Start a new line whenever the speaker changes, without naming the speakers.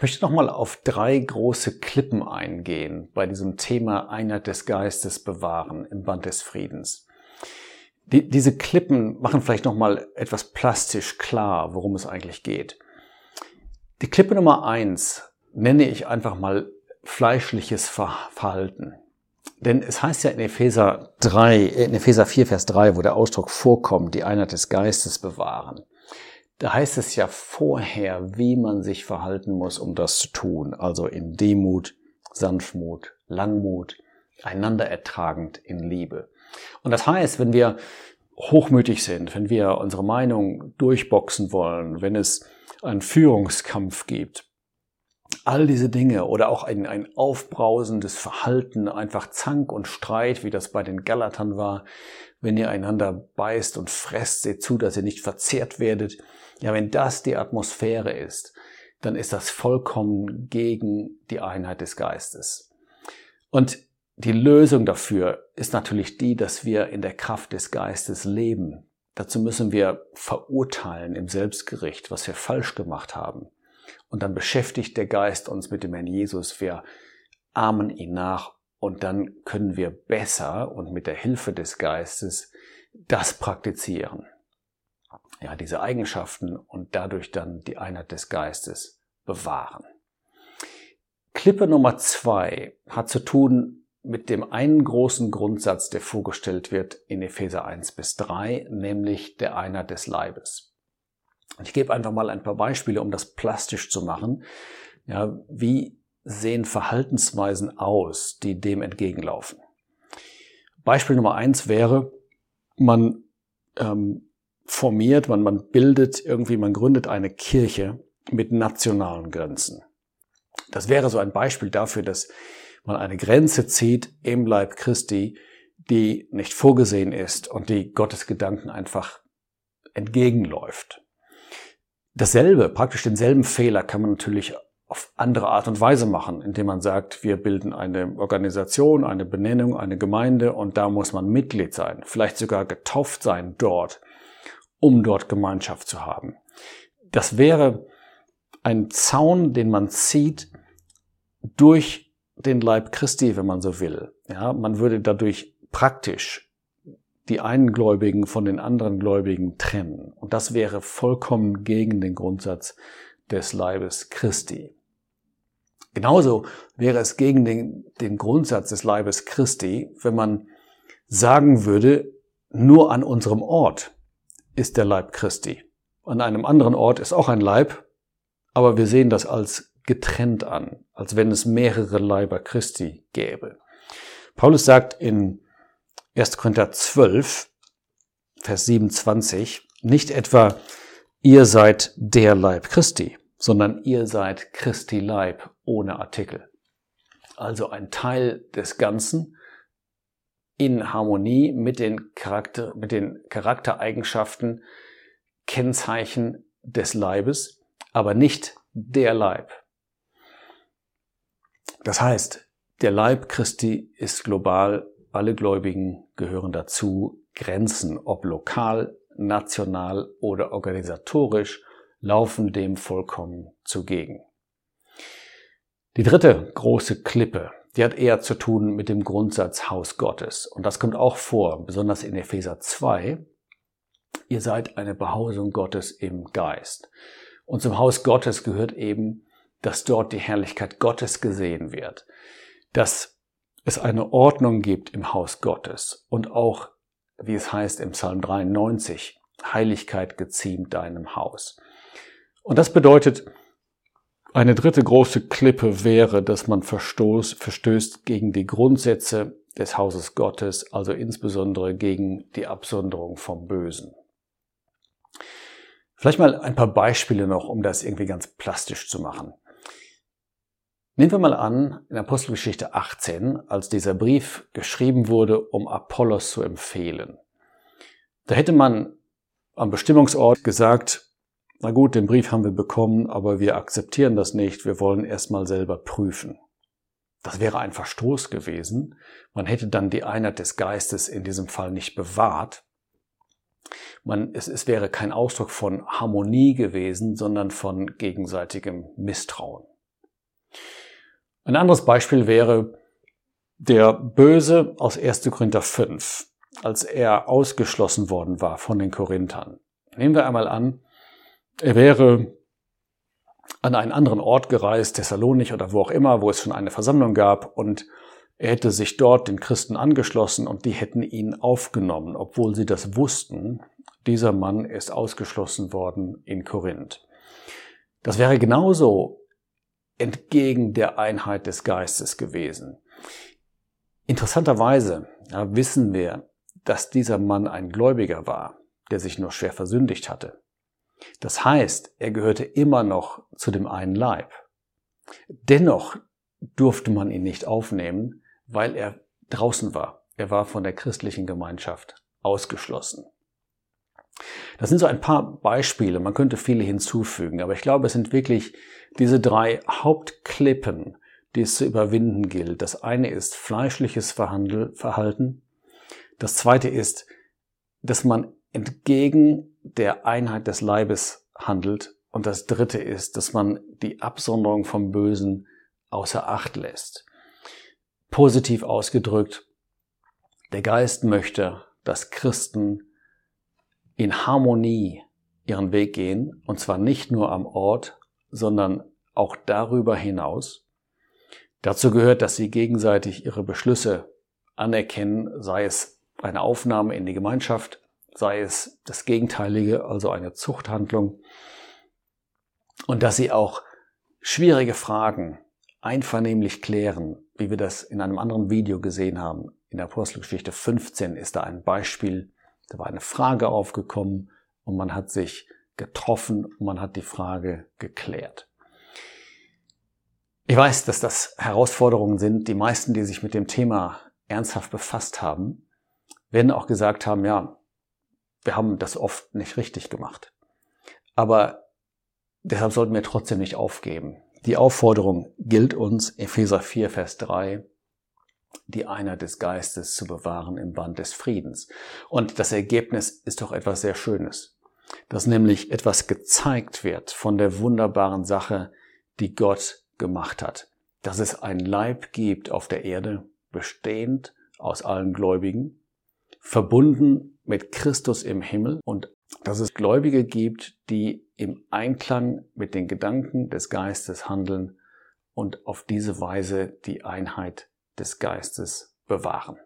Ich möchte nochmal auf drei große Klippen eingehen bei diesem Thema Einheit des Geistes bewahren im Band des Friedens. Die, diese Klippen machen vielleicht nochmal etwas plastisch klar, worum es eigentlich geht. Die Klippe Nummer eins nenne ich einfach mal fleischliches Verhalten. Denn es heißt ja in Epheser 3, in Epheser 4, Vers 3, wo der Ausdruck vorkommt, die Einheit des Geistes bewahren. Da heißt es ja vorher, wie man sich verhalten muss, um das zu tun. Also in Demut, Sanftmut, Langmut, einander ertragend in Liebe. Und das heißt, wenn wir hochmütig sind, wenn wir unsere Meinung durchboxen wollen, wenn es einen Führungskampf gibt, all diese Dinge oder auch ein, ein aufbrausendes Verhalten, einfach Zank und Streit, wie das bei den Galatern war, wenn ihr einander beißt und fresst, seht zu, dass ihr nicht verzehrt werdet. Ja, wenn das die Atmosphäre ist, dann ist das vollkommen gegen die Einheit des Geistes. Und die Lösung dafür ist natürlich die, dass wir in der Kraft des Geistes leben. Dazu müssen wir verurteilen im Selbstgericht, was wir falsch gemacht haben. Und dann beschäftigt der Geist uns mit dem Herrn Jesus. Wir ahmen ihn nach und dann können wir besser und mit der Hilfe des Geistes das praktizieren. Ja, diese Eigenschaften und dadurch dann die Einheit des Geistes bewahren. Klippe Nummer zwei hat zu tun mit dem einen großen Grundsatz, der vorgestellt wird in Epheser 1 bis 3, nämlich der Einheit des Leibes. Ich gebe einfach mal ein paar Beispiele, um das plastisch zu machen. Ja, wie sehen Verhaltensweisen aus, die dem entgegenlaufen? Beispiel Nummer eins wäre, man ähm, formiert, man, man bildet irgendwie, man gründet eine Kirche mit nationalen Grenzen. Das wäre so ein Beispiel dafür, dass man eine Grenze zieht im Leib Christi, die nicht vorgesehen ist und die Gottes Gedanken einfach entgegenläuft. Dasselbe, praktisch denselben Fehler kann man natürlich auf andere Art und Weise machen, indem man sagt, wir bilden eine Organisation, eine Benennung, eine Gemeinde und da muss man Mitglied sein, vielleicht sogar getauft sein dort, um dort Gemeinschaft zu haben. Das wäre ein Zaun, den man zieht durch den Leib Christi, wenn man so will. Ja, man würde dadurch praktisch die einen Gläubigen von den anderen Gläubigen trennen. Und das wäre vollkommen gegen den Grundsatz des Leibes Christi. Genauso wäre es gegen den, den Grundsatz des Leibes Christi, wenn man sagen würde, nur an unserem Ort ist der Leib Christi. An einem anderen Ort ist auch ein Leib, aber wir sehen das als getrennt an, als wenn es mehrere Leiber Christi gäbe. Paulus sagt in 1. Korinther 12, Vers 27, nicht etwa ihr seid der Leib Christi, sondern ihr seid Christi Leib ohne Artikel. Also ein Teil des Ganzen in Harmonie mit den, Charakter, mit den Charaktereigenschaften, Kennzeichen des Leibes, aber nicht der Leib. Das heißt, der Leib Christi ist global alle Gläubigen gehören dazu. Grenzen, ob lokal, national oder organisatorisch, laufen dem vollkommen zugegen. Die dritte große Klippe, die hat eher zu tun mit dem Grundsatz Haus Gottes. Und das kommt auch vor, besonders in Epheser 2. Ihr seid eine Behausung Gottes im Geist. Und zum Haus Gottes gehört eben, dass dort die Herrlichkeit Gottes gesehen wird, dass es eine Ordnung gibt im Haus Gottes und auch, wie es heißt im Psalm 93, Heiligkeit geziemt deinem Haus. Und das bedeutet, eine dritte große Klippe wäre, dass man verstoß, verstößt gegen die Grundsätze des Hauses Gottes, also insbesondere gegen die Absonderung vom Bösen. Vielleicht mal ein paar Beispiele noch, um das irgendwie ganz plastisch zu machen. Nehmen wir mal an, in Apostelgeschichte 18, als dieser Brief geschrieben wurde, um Apollos zu empfehlen. Da hätte man am Bestimmungsort gesagt, na gut, den Brief haben wir bekommen, aber wir akzeptieren das nicht, wir wollen erstmal selber prüfen. Das wäre ein Verstoß gewesen. Man hätte dann die Einheit des Geistes in diesem Fall nicht bewahrt. Man, es, es wäre kein Ausdruck von Harmonie gewesen, sondern von gegenseitigem Misstrauen. Ein anderes Beispiel wäre der Böse aus 1. Korinther 5, als er ausgeschlossen worden war von den Korinthern. Nehmen wir einmal an, er wäre an einen anderen Ort gereist, Thessalonik oder wo auch immer, wo es schon eine Versammlung gab und er hätte sich dort den Christen angeschlossen und die hätten ihn aufgenommen, obwohl sie das wussten. Dieser Mann ist ausgeschlossen worden in Korinth. Das wäre genauso entgegen der Einheit des Geistes gewesen. Interessanterweise ja, wissen wir, dass dieser Mann ein Gläubiger war, der sich nur schwer versündigt hatte. Das heißt, er gehörte immer noch zu dem einen Leib. Dennoch durfte man ihn nicht aufnehmen, weil er draußen war. Er war von der christlichen Gemeinschaft ausgeschlossen. Das sind so ein paar Beispiele, man könnte viele hinzufügen, aber ich glaube, es sind wirklich diese drei Hauptklippen, die es zu überwinden gilt. Das eine ist fleischliches Verhalten, das zweite ist, dass man entgegen der Einheit des Leibes handelt und das dritte ist, dass man die Absonderung vom Bösen außer Acht lässt. Positiv ausgedrückt, der Geist möchte, dass Christen in Harmonie ihren Weg gehen, und zwar nicht nur am Ort, sondern auch darüber hinaus. Dazu gehört, dass sie gegenseitig ihre Beschlüsse anerkennen, sei es eine Aufnahme in die Gemeinschaft, sei es das Gegenteilige, also eine Zuchthandlung, und dass sie auch schwierige Fragen einvernehmlich klären, wie wir das in einem anderen Video gesehen haben. In der Apostelgeschichte 15 ist da ein Beispiel, da war eine Frage aufgekommen und man hat sich getroffen und man hat die Frage geklärt. Ich weiß, dass das Herausforderungen sind. Die meisten, die sich mit dem Thema ernsthaft befasst haben, werden auch gesagt haben, ja, wir haben das oft nicht richtig gemacht. Aber deshalb sollten wir trotzdem nicht aufgeben. Die Aufforderung gilt uns, Epheser 4, Vers 3, die Einheit des Geistes zu bewahren im Band des Friedens. Und das Ergebnis ist doch etwas sehr Schönes, dass nämlich etwas gezeigt wird von der wunderbaren Sache, die Gott gemacht hat. Dass es ein Leib gibt auf der Erde, bestehend aus allen Gläubigen, verbunden mit Christus im Himmel und dass es Gläubige gibt, die im Einklang mit den Gedanken des Geistes handeln und auf diese Weise die Einheit des Geistes bewahren.